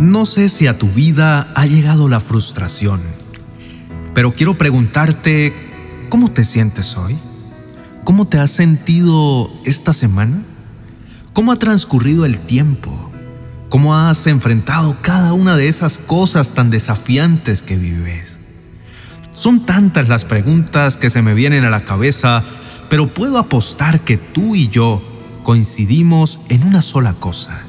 No sé si a tu vida ha llegado la frustración, pero quiero preguntarte, ¿cómo te sientes hoy? ¿Cómo te has sentido esta semana? ¿Cómo ha transcurrido el tiempo? ¿Cómo has enfrentado cada una de esas cosas tan desafiantes que vives? Son tantas las preguntas que se me vienen a la cabeza, pero puedo apostar que tú y yo coincidimos en una sola cosa,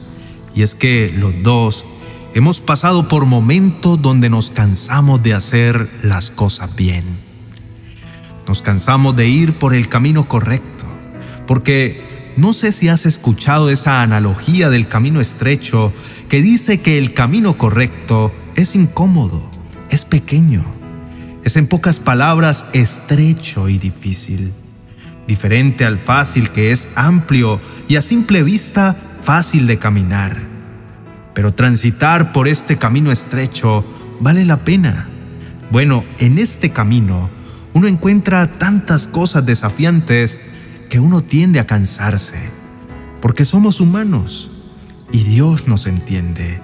y es que los dos hemos pasado por momentos donde nos cansamos de hacer las cosas bien. Nos cansamos de ir por el camino correcto, porque no sé si has escuchado esa analogía del camino estrecho que dice que el camino correcto es incómodo, es pequeño, es en pocas palabras estrecho y difícil, diferente al fácil que es amplio y a simple vista fácil de caminar pero transitar por este camino estrecho vale la pena. Bueno, en este camino uno encuentra tantas cosas desafiantes que uno tiende a cansarse, porque somos humanos y Dios nos entiende.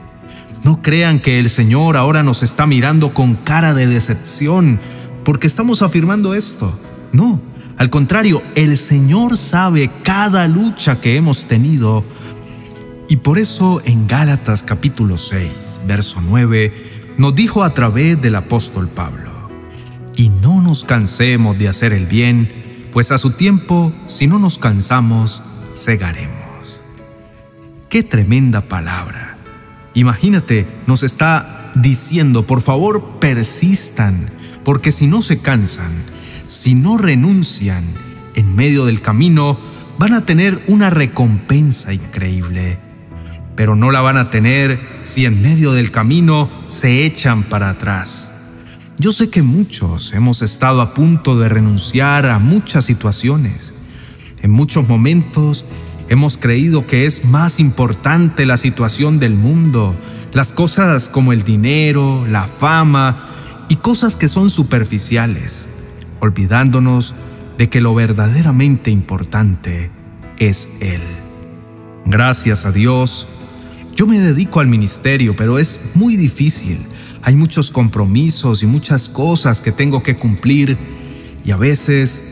No crean que el Señor ahora nos está mirando con cara de decepción porque estamos afirmando esto. No, al contrario, el Señor sabe cada lucha que hemos tenido y por eso en Gálatas capítulo 6, verso 9, nos dijo a través del apóstol Pablo, y no nos cansemos de hacer el bien, pues a su tiempo, si no nos cansamos, cegaremos. Qué tremenda palabra. Imagínate, nos está diciendo, por favor, persistan, porque si no se cansan, si no renuncian en medio del camino, van a tener una recompensa increíble pero no la van a tener si en medio del camino se echan para atrás. Yo sé que muchos hemos estado a punto de renunciar a muchas situaciones. En muchos momentos hemos creído que es más importante la situación del mundo, las cosas como el dinero, la fama y cosas que son superficiales, olvidándonos de que lo verdaderamente importante es Él. Gracias a Dios, yo me dedico al ministerio, pero es muy difícil. Hay muchos compromisos y muchas cosas que tengo que cumplir y a veces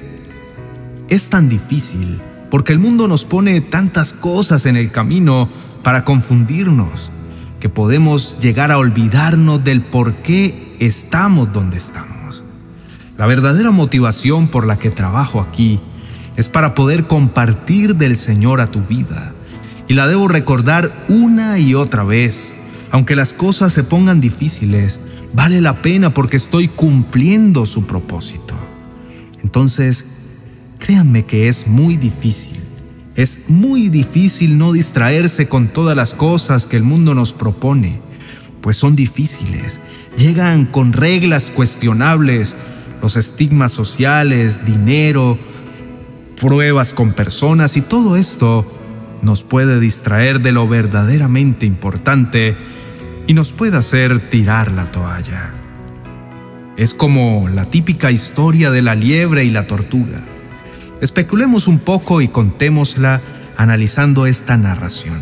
es tan difícil porque el mundo nos pone tantas cosas en el camino para confundirnos que podemos llegar a olvidarnos del por qué estamos donde estamos. La verdadera motivación por la que trabajo aquí es para poder compartir del Señor a tu vida y la debo recordar una y otra vez. Aunque las cosas se pongan difíciles, vale la pena porque estoy cumpliendo su propósito. Entonces, créanme que es muy difícil. Es muy difícil no distraerse con todas las cosas que el mundo nos propone, pues son difíciles. Llegan con reglas cuestionables, los estigmas sociales, dinero, pruebas con personas y todo esto nos puede distraer de lo verdaderamente importante y nos puede hacer tirar la toalla. Es como la típica historia de la liebre y la tortuga. Especulemos un poco y contémosla analizando esta narración.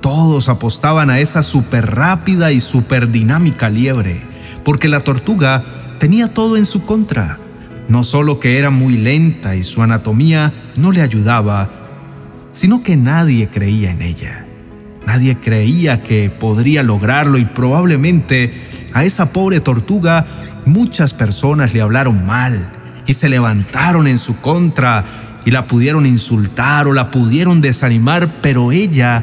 Todos apostaban a esa súper rápida y súper dinámica liebre, porque la tortuga tenía todo en su contra. No solo que era muy lenta y su anatomía no le ayudaba, sino que nadie creía en ella. Nadie creía que podría lograrlo y probablemente a esa pobre tortuga muchas personas le hablaron mal y se levantaron en su contra y la pudieron insultar o la pudieron desanimar, pero ella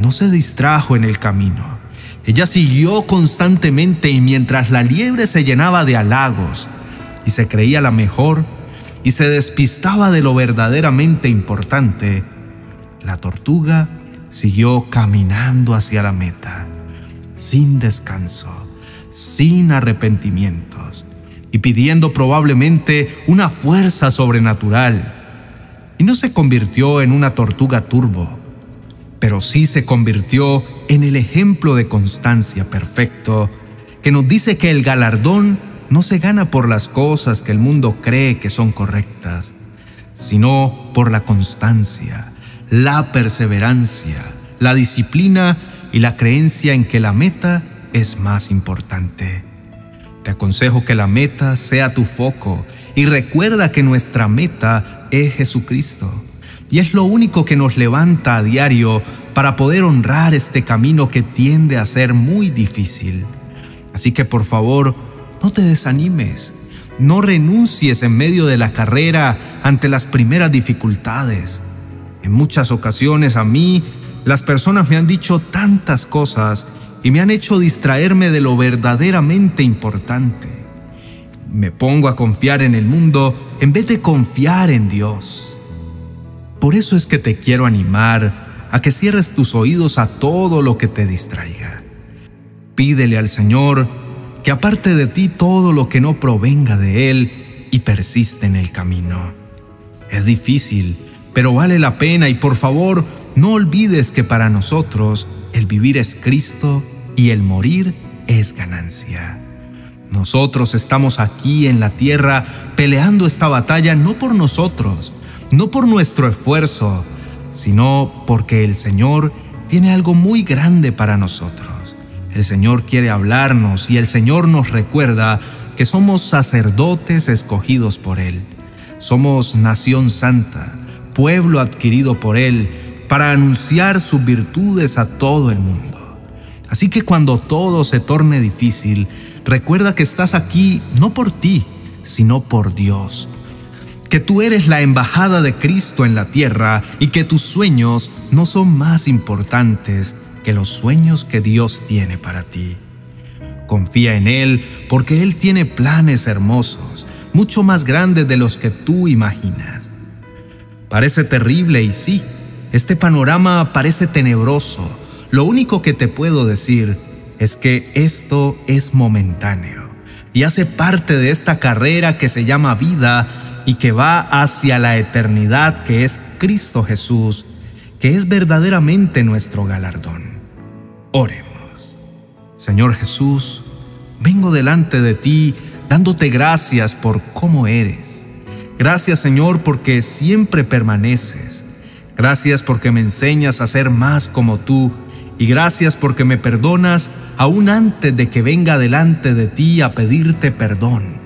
no se distrajo en el camino. Ella siguió constantemente y mientras la liebre se llenaba de halagos y se creía la mejor y se despistaba de lo verdaderamente importante, la tortuga siguió caminando hacia la meta, sin descanso, sin arrepentimientos y pidiendo probablemente una fuerza sobrenatural. Y no se convirtió en una tortuga turbo, pero sí se convirtió en el ejemplo de constancia perfecto que nos dice que el galardón no se gana por las cosas que el mundo cree que son correctas, sino por la constancia, la perseverancia, la disciplina y la creencia en que la meta es más importante. Te aconsejo que la meta sea tu foco y recuerda que nuestra meta es Jesucristo. Y es lo único que nos levanta a diario para poder honrar este camino que tiende a ser muy difícil. Así que por favor, no te desanimes, no renuncies en medio de la carrera ante las primeras dificultades. En muchas ocasiones a mí, las personas me han dicho tantas cosas y me han hecho distraerme de lo verdaderamente importante. Me pongo a confiar en el mundo en vez de confiar en Dios. Por eso es que te quiero animar a que cierres tus oídos a todo lo que te distraiga. Pídele al Señor que aparte de ti todo lo que no provenga de Él y persiste en el camino. Es difícil, pero vale la pena y por favor no olvides que para nosotros el vivir es Cristo y el morir es ganancia. Nosotros estamos aquí en la tierra peleando esta batalla no por nosotros, no por nuestro esfuerzo, sino porque el Señor tiene algo muy grande para nosotros. El Señor quiere hablarnos y el Señor nos recuerda que somos sacerdotes escogidos por Él. Somos nación santa, pueblo adquirido por Él, para anunciar sus virtudes a todo el mundo. Así que cuando todo se torne difícil, recuerda que estás aquí no por ti, sino por Dios. Que tú eres la embajada de Cristo en la tierra y que tus sueños no son más importantes que los sueños que Dios tiene para ti. Confía en Él porque Él tiene planes hermosos, mucho más grandes de los que tú imaginas. Parece terrible y sí, este panorama parece tenebroso, lo único que te puedo decir es que esto es momentáneo y hace parte de esta carrera que se llama vida y que va hacia la eternidad que es Cristo Jesús, que es verdaderamente nuestro galardón. Oremos. Señor Jesús, vengo delante de ti dándote gracias por cómo eres. Gracias Señor porque siempre permaneces. Gracias porque me enseñas a ser más como tú y gracias porque me perdonas aún antes de que venga delante de ti a pedirte perdón.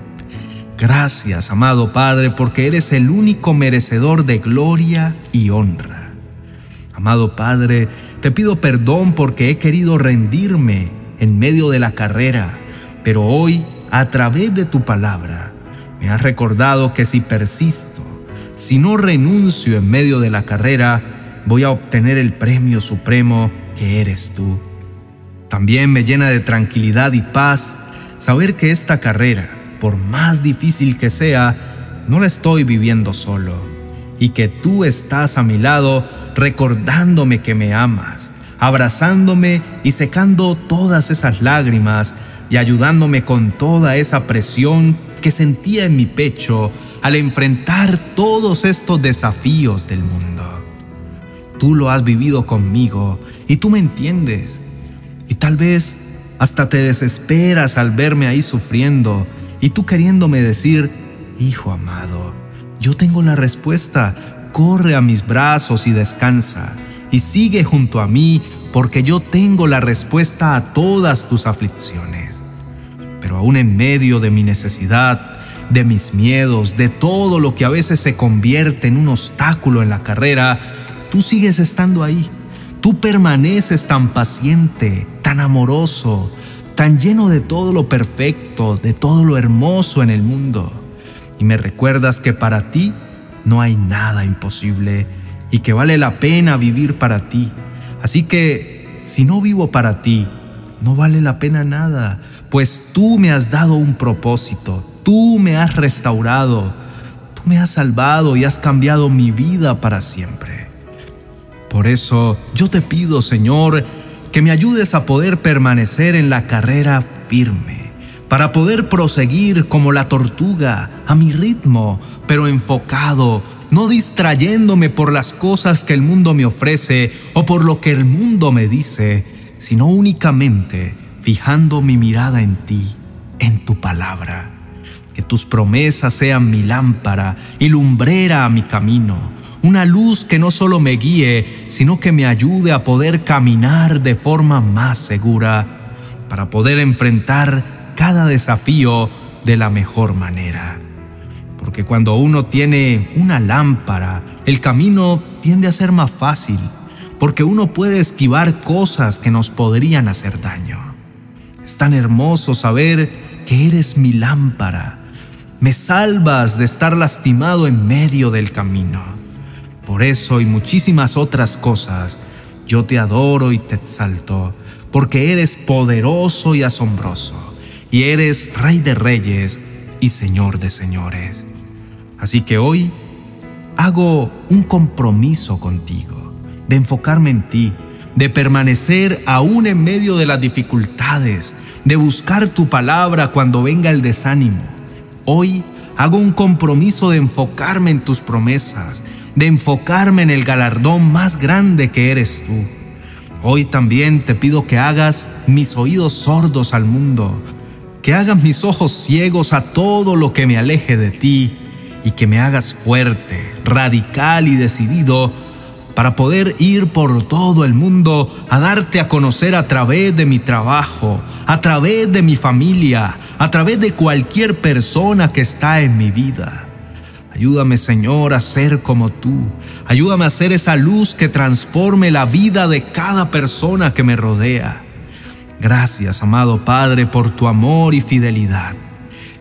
Gracias, amado Padre, porque eres el único merecedor de gloria y honra. Amado Padre, te pido perdón porque he querido rendirme en medio de la carrera, pero hoy, a través de tu palabra, me has recordado que si persisto, si no renuncio en medio de la carrera, voy a obtener el premio supremo que eres tú. También me llena de tranquilidad y paz saber que esta carrera, por más difícil que sea, no la estoy viviendo solo y que tú estás a mi lado recordándome que me amas, abrazándome y secando todas esas lágrimas y ayudándome con toda esa presión que sentía en mi pecho al enfrentar todos estos desafíos del mundo. Tú lo has vivido conmigo y tú me entiendes. Y tal vez hasta te desesperas al verme ahí sufriendo y tú queriéndome decir, Hijo amado, yo tengo la respuesta, corre a mis brazos y descansa, y sigue junto a mí porque yo tengo la respuesta a todas tus aflicciones. Pero aún en medio de mi necesidad, de mis miedos, de todo lo que a veces se convierte en un obstáculo en la carrera, tú sigues estando ahí. Tú permaneces tan paciente, tan amoroso, tan lleno de todo lo perfecto, de todo lo hermoso en el mundo. Y me recuerdas que para ti no hay nada imposible y que vale la pena vivir para ti. Así que si no vivo para ti, no vale la pena nada, pues tú me has dado un propósito, tú me has restaurado, tú me has salvado y has cambiado mi vida para siempre. Por eso yo te pido, Señor, que me ayudes a poder permanecer en la carrera firme, para poder proseguir como la tortuga, a mi ritmo, pero enfocado, no distrayéndome por las cosas que el mundo me ofrece o por lo que el mundo me dice, sino únicamente fijando mi mirada en ti, en tu palabra. Que tus promesas sean mi lámpara y lumbrera a mi camino una luz que no solo me guíe, sino que me ayude a poder caminar de forma más segura, para poder enfrentar cada desafío de la mejor manera. Porque cuando uno tiene una lámpara, el camino tiende a ser más fácil, porque uno puede esquivar cosas que nos podrían hacer daño. Es tan hermoso saber que eres mi lámpara. Me salvas de estar lastimado en medio del camino. Por eso y muchísimas otras cosas, yo te adoro y te exalto, porque eres poderoso y asombroso, y eres Rey de Reyes y Señor de Señores. Así que hoy hago un compromiso contigo, de enfocarme en ti, de permanecer aún en medio de las dificultades, de buscar tu palabra cuando venga el desánimo. Hoy hago un compromiso de enfocarme en tus promesas, de enfocarme en el galardón más grande que eres tú. Hoy también te pido que hagas mis oídos sordos al mundo, que hagas mis ojos ciegos a todo lo que me aleje de ti y que me hagas fuerte, radical y decidido para poder ir por todo el mundo a darte a conocer a través de mi trabajo, a través de mi familia, a través de cualquier persona que está en mi vida. Ayúdame, Señor, a ser como tú. Ayúdame a ser esa luz que transforme la vida de cada persona que me rodea. Gracias, amado Padre, por tu amor y fidelidad.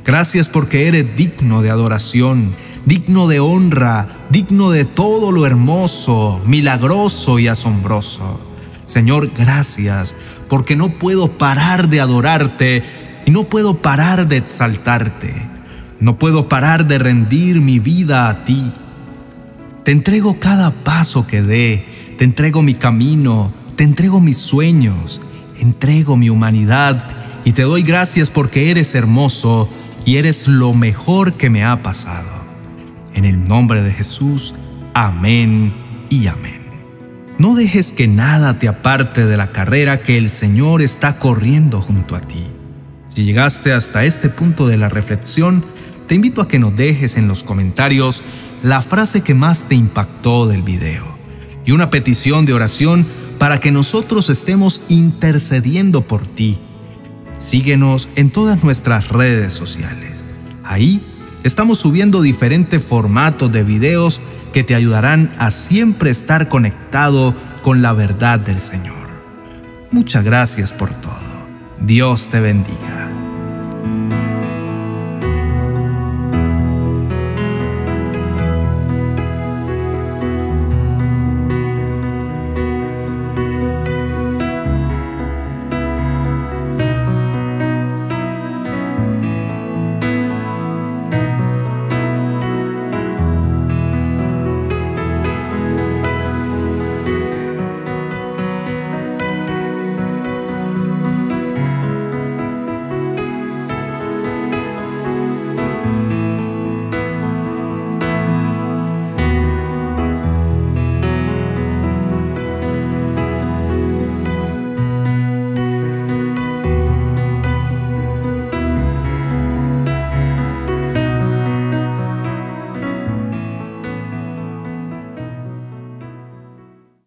Gracias porque eres digno de adoración, digno de honra, digno de todo lo hermoso, milagroso y asombroso. Señor, gracias porque no puedo parar de adorarte y no puedo parar de exaltarte. No puedo parar de rendir mi vida a ti. Te entrego cada paso que dé, te entrego mi camino, te entrego mis sueños, entrego mi humanidad y te doy gracias porque eres hermoso y eres lo mejor que me ha pasado. En el nombre de Jesús, amén y amén. No dejes que nada te aparte de la carrera que el Señor está corriendo junto a ti. Si llegaste hasta este punto de la reflexión, te invito a que nos dejes en los comentarios la frase que más te impactó del video y una petición de oración para que nosotros estemos intercediendo por ti. Síguenos en todas nuestras redes sociales. Ahí estamos subiendo diferentes formatos de videos que te ayudarán a siempre estar conectado con la verdad del Señor. Muchas gracias por todo. Dios te bendiga.